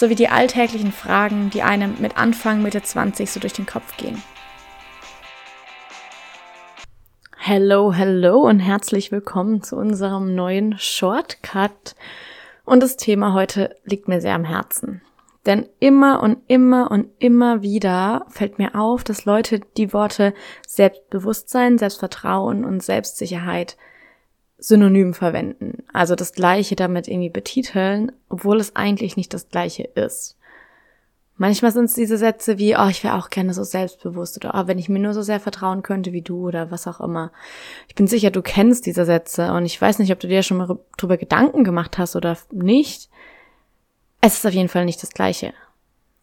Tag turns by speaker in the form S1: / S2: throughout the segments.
S1: sowie die alltäglichen Fragen, die einem mit Anfang, Mitte 20 so durch den Kopf gehen. Hello, hello und herzlich willkommen zu unserem neuen Shortcut. Und das Thema heute liegt mir sehr am Herzen. Denn immer und immer und immer wieder fällt mir auf, dass Leute die Worte Selbstbewusstsein, Selbstvertrauen und Selbstsicherheit synonym verwenden. Also das Gleiche damit irgendwie betiteln, obwohl es eigentlich nicht das Gleiche ist. Manchmal sind es diese Sätze wie, oh, ich wäre auch gerne so selbstbewusst oder oh, wenn ich mir nur so sehr vertrauen könnte wie du oder was auch immer. Ich bin sicher, du kennst diese Sätze und ich weiß nicht, ob du dir schon mal drüber Gedanken gemacht hast oder nicht. Es ist auf jeden Fall nicht das Gleiche.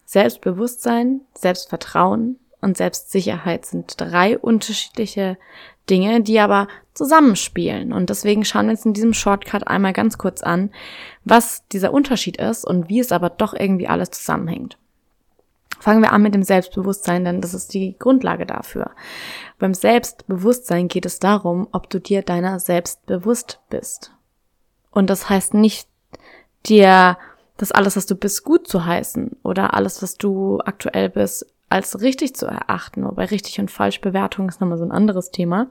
S1: Selbstbewusstsein, Selbstvertrauen und Selbstsicherheit sind drei unterschiedliche Dinge, die aber zusammenspielen. Und deswegen schauen wir uns in diesem Shortcut einmal ganz kurz an, was dieser Unterschied ist und wie es aber doch irgendwie alles zusammenhängt. Fangen wir an mit dem Selbstbewusstsein, denn das ist die Grundlage dafür. Beim Selbstbewusstsein geht es darum, ob du dir deiner selbst bewusst bist. Und das heißt nicht, dir das alles, was du bist, gut zu heißen oder alles, was du aktuell bist, als richtig zu erachten. Wobei richtig und falsch Bewertung ist nochmal so ein anderes Thema.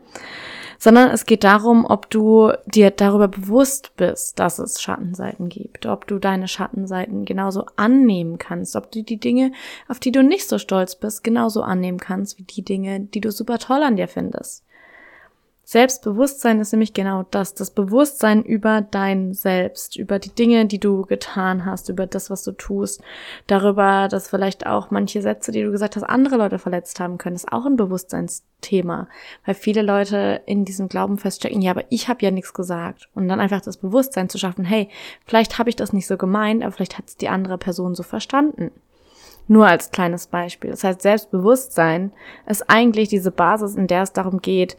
S1: Sondern es geht darum, ob du dir darüber bewusst bist, dass es Schattenseiten gibt. Ob du deine Schattenseiten genauso annehmen kannst. Ob du die Dinge, auf die du nicht so stolz bist, genauso annehmen kannst, wie die Dinge, die du super toll an dir findest. Selbstbewusstsein ist nämlich genau das, das Bewusstsein über dein Selbst, über die Dinge, die du getan hast, über das, was du tust, darüber, dass vielleicht auch manche Sätze, die du gesagt hast, andere Leute verletzt haben können, ist auch ein Bewusstseinsthema, weil viele Leute in diesem Glauben feststecken, ja, aber ich habe ja nichts gesagt und dann einfach das Bewusstsein zu schaffen, hey, vielleicht habe ich das nicht so gemeint, aber vielleicht hat es die andere Person so verstanden. Nur als kleines Beispiel. Das heißt, Selbstbewusstsein ist eigentlich diese Basis, in der es darum geht,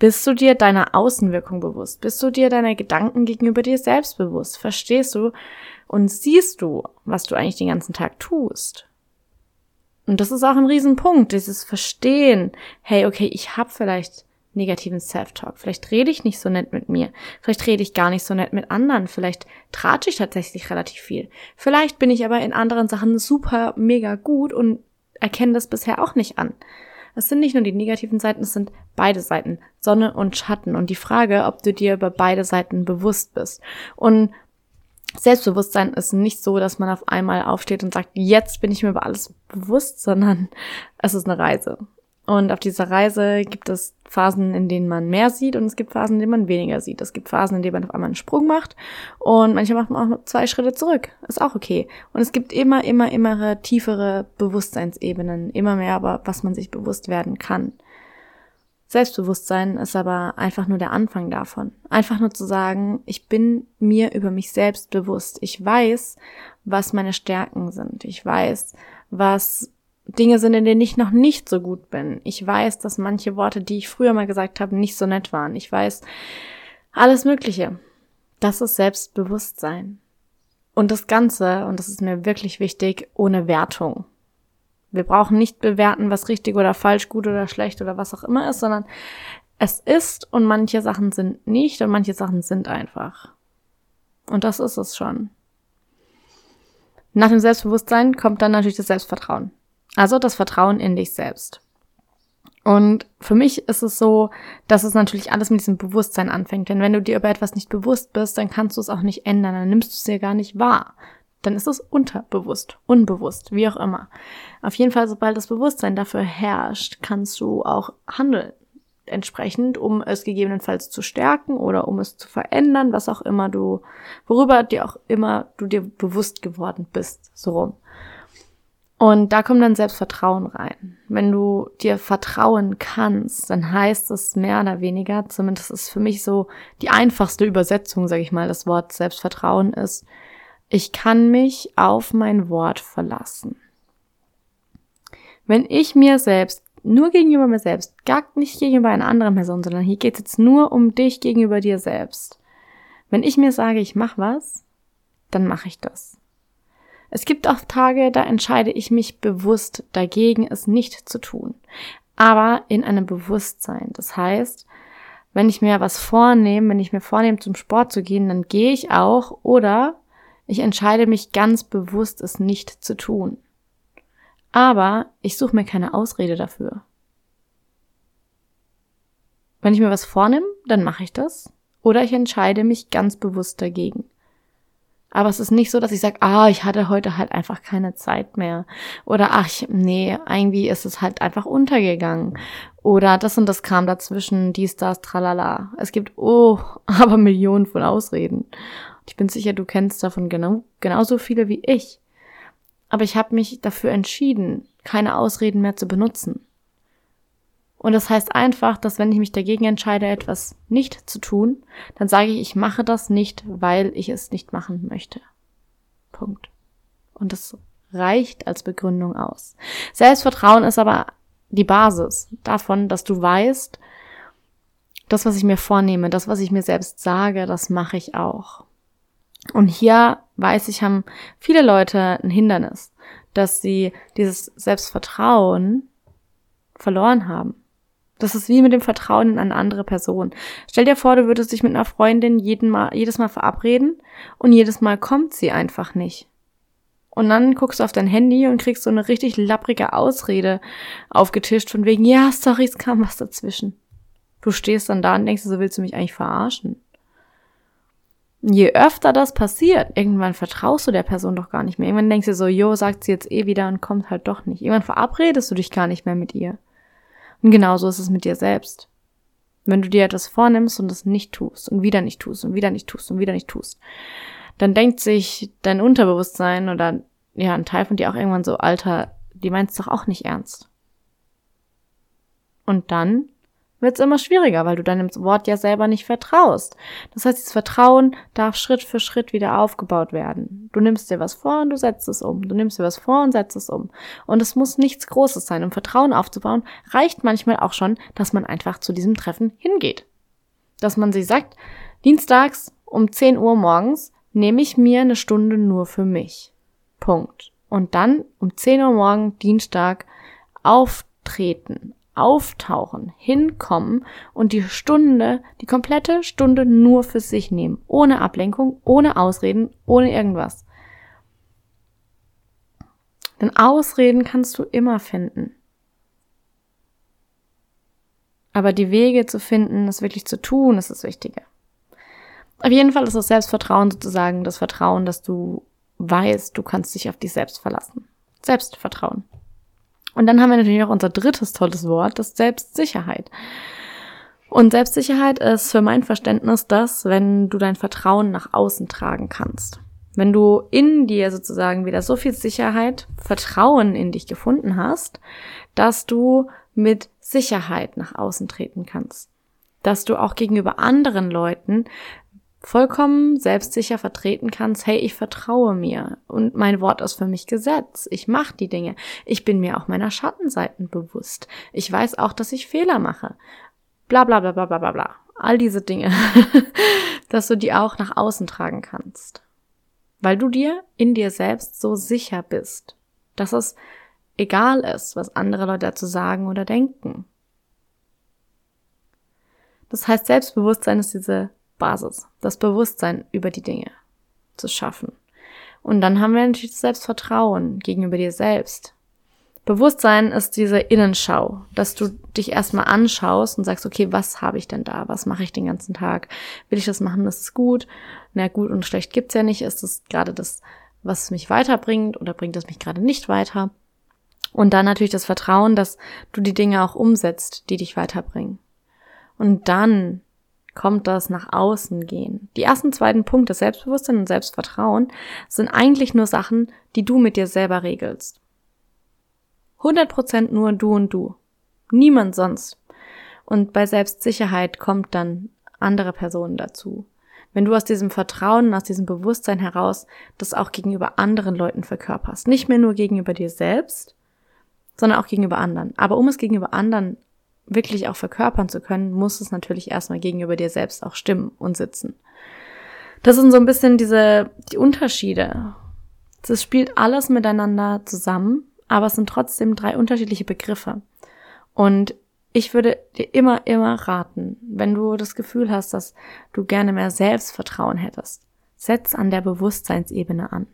S1: bist du dir deiner Außenwirkung bewusst? Bist du dir deiner Gedanken gegenüber dir selbst bewusst? Verstehst du und siehst du, was du eigentlich den ganzen Tag tust? Und das ist auch ein Riesenpunkt, dieses Verstehen. Hey, okay, ich habe vielleicht negativen Self-Talk. Vielleicht rede ich nicht so nett mit mir. Vielleicht rede ich gar nicht so nett mit anderen. Vielleicht tratsche ich tatsächlich relativ viel. Vielleicht bin ich aber in anderen Sachen super, mega gut und erkenne das bisher auch nicht an. Es sind nicht nur die negativen Seiten, es sind beide Seiten, Sonne und Schatten und die Frage, ob du dir über beide Seiten bewusst bist. Und Selbstbewusstsein ist nicht so, dass man auf einmal aufsteht und sagt, jetzt bin ich mir über alles bewusst, sondern es ist eine Reise. Und auf dieser Reise gibt es Phasen, in denen man mehr sieht und es gibt Phasen, in denen man weniger sieht. Es gibt Phasen, in denen man auf einmal einen Sprung macht und manchmal macht man auch zwei Schritte zurück. Ist auch okay. Und es gibt immer, immer, immer tiefere Bewusstseinsebenen, immer mehr aber, was man sich bewusst werden kann. Selbstbewusstsein ist aber einfach nur der Anfang davon. Einfach nur zu sagen, ich bin mir über mich selbst bewusst. Ich weiß, was meine Stärken sind. Ich weiß, was Dinge sind, in denen ich noch nicht so gut bin. Ich weiß, dass manche Worte, die ich früher mal gesagt habe, nicht so nett waren. Ich weiß alles Mögliche. Das ist Selbstbewusstsein. Und das Ganze, und das ist mir wirklich wichtig, ohne Wertung. Wir brauchen nicht bewerten, was richtig oder falsch, gut oder schlecht oder was auch immer ist, sondern es ist und manche Sachen sind nicht und manche Sachen sind einfach. Und das ist es schon. Nach dem Selbstbewusstsein kommt dann natürlich das Selbstvertrauen. Also das Vertrauen in dich selbst. Und für mich ist es so, dass es natürlich alles mit diesem Bewusstsein anfängt. Denn wenn du dir über etwas nicht bewusst bist, dann kannst du es auch nicht ändern. Dann nimmst du es dir gar nicht wahr. Dann ist es unterbewusst, unbewusst, wie auch immer. Auf jeden Fall, sobald das Bewusstsein dafür herrscht, kannst du auch handeln. Entsprechend, um es gegebenenfalls zu stärken oder um es zu verändern, was auch immer du, worüber dir auch immer du dir bewusst geworden bist, so rum. Und da kommt dann Selbstvertrauen rein. Wenn du dir vertrauen kannst, dann heißt es mehr oder weniger, zumindest ist für mich so die einfachste Übersetzung, sage ich mal, das Wort Selbstvertrauen ist, ich kann mich auf mein Wort verlassen. Wenn ich mir selbst, nur gegenüber mir selbst, gar nicht gegenüber einer anderen Person, sondern hier geht es jetzt nur um dich gegenüber dir selbst. Wenn ich mir sage, ich mache was, dann mache ich das. Es gibt auch Tage, da entscheide ich mich bewusst dagegen, es nicht zu tun. Aber in einem Bewusstsein. Das heißt, wenn ich mir was vornehme, wenn ich mir vornehme, zum Sport zu gehen, dann gehe ich auch oder ich entscheide mich ganz bewusst, es nicht zu tun. Aber ich suche mir keine Ausrede dafür. Wenn ich mir was vornehme, dann mache ich das. Oder ich entscheide mich ganz bewusst dagegen. Aber es ist nicht so, dass ich sage, ah, ich hatte heute halt einfach keine Zeit mehr. Oder ach, nee, irgendwie ist es halt einfach untergegangen. Oder das und das kam dazwischen, dies, das, tralala. Es gibt, oh, aber Millionen von Ausreden. Ich bin sicher, du kennst davon genau, genauso viele wie ich. Aber ich habe mich dafür entschieden, keine Ausreden mehr zu benutzen. Und das heißt einfach, dass wenn ich mich dagegen entscheide, etwas nicht zu tun, dann sage ich, ich mache das nicht, weil ich es nicht machen möchte. Punkt. Und das reicht als Begründung aus. Selbstvertrauen ist aber die Basis davon, dass du weißt, das, was ich mir vornehme, das, was ich mir selbst sage, das mache ich auch. Und hier weiß ich, haben viele Leute ein Hindernis, dass sie dieses Selbstvertrauen verloren haben. Das ist wie mit dem Vertrauen in eine andere Person. Stell dir vor, du würdest dich mit einer Freundin jeden Mal, jedes Mal verabreden und jedes Mal kommt sie einfach nicht. Und dann guckst du auf dein Handy und kriegst so eine richtig lapprige Ausrede aufgetischt von wegen, ja, sorry, es kam was dazwischen. Du stehst dann da und denkst, so willst du mich eigentlich verarschen. Je öfter das passiert, irgendwann vertraust du der Person doch gar nicht mehr. Irgendwann denkst du so, jo, sagt sie jetzt eh wieder und kommt halt doch nicht. Irgendwann verabredest du dich gar nicht mehr mit ihr. Und genauso ist es mit dir selbst. Wenn du dir etwas vornimmst und es nicht tust und wieder nicht tust und wieder nicht tust und wieder nicht tust, dann denkt sich dein Unterbewusstsein oder ja, ein Teil von dir auch irgendwann so, Alter, die meinst doch auch nicht ernst. Und dann wird es immer schwieriger, weil du deinem Wort ja selber nicht vertraust. Das heißt, das Vertrauen darf Schritt für Schritt wieder aufgebaut werden. Du nimmst dir was vor und du setzt es um. Du nimmst dir was vor und setzt es um. Und es muss nichts Großes sein. Um Vertrauen aufzubauen, reicht manchmal auch schon, dass man einfach zu diesem Treffen hingeht. Dass man sich sagt, dienstags um 10 Uhr morgens nehme ich mir eine Stunde nur für mich. Punkt. Und dann um 10 Uhr morgen, Dienstag, auftreten, auftauchen, hinkommen und die Stunde, die komplette Stunde nur für sich nehmen. Ohne Ablenkung, ohne Ausreden, ohne irgendwas. Denn Ausreden kannst du immer finden. Aber die Wege zu finden, es wirklich zu tun, ist das Wichtige. Auf jeden Fall ist das Selbstvertrauen sozusagen das Vertrauen, dass du weißt, du kannst dich auf dich selbst verlassen. Selbstvertrauen. Und dann haben wir natürlich noch unser drittes tolles Wort, das Selbstsicherheit. Und Selbstsicherheit ist für mein Verständnis das, wenn du dein Vertrauen nach außen tragen kannst. Wenn du in dir sozusagen wieder so viel Sicherheit, Vertrauen in dich gefunden hast, dass du mit Sicherheit nach außen treten kannst. Dass du auch gegenüber anderen Leuten vollkommen selbstsicher vertreten kannst, hey, ich vertraue mir und mein Wort ist für mich Gesetz. Ich mache die Dinge. Ich bin mir auch meiner Schattenseiten bewusst. Ich weiß auch, dass ich Fehler mache. Bla bla bla bla bla bla bla. All diese Dinge, dass du die auch nach außen tragen kannst. Weil du dir in dir selbst so sicher bist, dass es egal ist, was andere Leute dazu sagen oder denken. Das heißt, Selbstbewusstsein ist diese Basis, das Bewusstsein über die Dinge zu schaffen. Und dann haben wir natürlich das Selbstvertrauen gegenüber dir selbst. Bewusstsein ist diese Innenschau, dass du dich erstmal anschaust und sagst, okay, was habe ich denn da? Was mache ich den ganzen Tag? Will ich das machen? Ist gut. Na gut und schlecht gibt's ja nicht. Ist das gerade das, was mich weiterbringt oder bringt es mich gerade nicht weiter? Und dann natürlich das Vertrauen, dass du die Dinge auch umsetzt, die dich weiterbringen. Und dann kommt das nach außen gehen. Die ersten beiden Punkte, Selbstbewusstsein und Selbstvertrauen, sind eigentlich nur Sachen, die du mit dir selber regelst. 100% nur du und du. Niemand sonst. Und bei Selbstsicherheit kommt dann andere Personen dazu. Wenn du aus diesem Vertrauen, aus diesem Bewusstsein heraus das auch gegenüber anderen Leuten verkörperst. Nicht mehr nur gegenüber dir selbst, sondern auch gegenüber anderen. Aber um es gegenüber anderen wirklich auch verkörpern zu können, muss es natürlich erstmal gegenüber dir selbst auch stimmen und sitzen. Das sind so ein bisschen diese, die Unterschiede. Das spielt alles miteinander zusammen, aber es sind trotzdem drei unterschiedliche Begriffe. Und ich würde dir immer, immer raten, wenn du das Gefühl hast, dass du gerne mehr Selbstvertrauen hättest, setz an der Bewusstseinsebene an.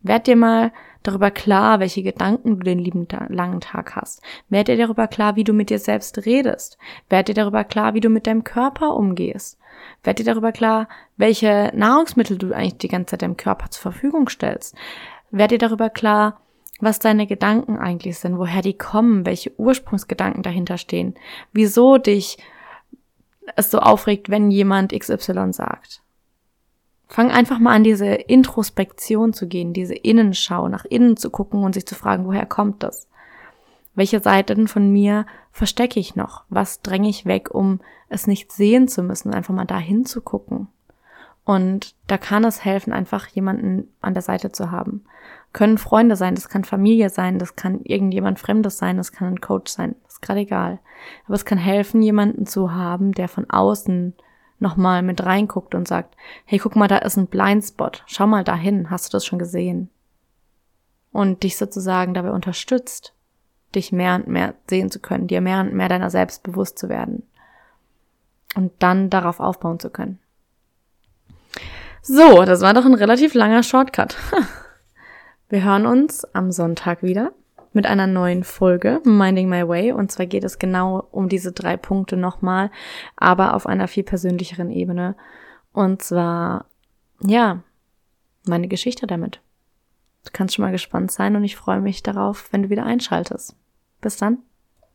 S1: Werd dir mal darüber klar, welche Gedanken du den lieben langen Tag hast. Werd dir darüber klar, wie du mit dir selbst redest. Werd dir darüber klar, wie du mit deinem Körper umgehst. Werd dir darüber klar, welche Nahrungsmittel du eigentlich die ganze Zeit deinem Körper zur Verfügung stellst. Werd dir darüber klar, was deine Gedanken eigentlich sind, woher die kommen, welche Ursprungsgedanken dahinter stehen, wieso dich es so aufregt, wenn jemand XY sagt. Fang einfach mal an, diese Introspektion zu gehen, diese Innenschau, nach innen zu gucken und sich zu fragen, woher kommt das? Welche Seiten von mir verstecke ich noch? Was dränge ich weg, um es nicht sehen zu müssen, einfach mal dahin zu gucken? Und da kann es helfen, einfach jemanden an der Seite zu haben. Können Freunde sein, das kann Familie sein, das kann irgendjemand Fremdes sein, das kann ein Coach sein, ist gerade egal. Aber es kann helfen, jemanden zu haben, der von außen nochmal mit reinguckt und sagt, hey, guck mal, da ist ein Blindspot, schau mal dahin, hast du das schon gesehen? Und dich sozusagen dabei unterstützt, dich mehr und mehr sehen zu können, dir mehr und mehr deiner selbst bewusst zu werden und dann darauf aufbauen zu können. So, das war doch ein relativ langer Shortcut. Wir hören uns am Sonntag wieder mit einer neuen Folge Minding My Way. Und zwar geht es genau um diese drei Punkte nochmal, aber auf einer viel persönlicheren Ebene. Und zwar, ja, meine Geschichte damit. Du kannst schon mal gespannt sein und ich freue mich darauf, wenn du wieder einschaltest. Bis dann.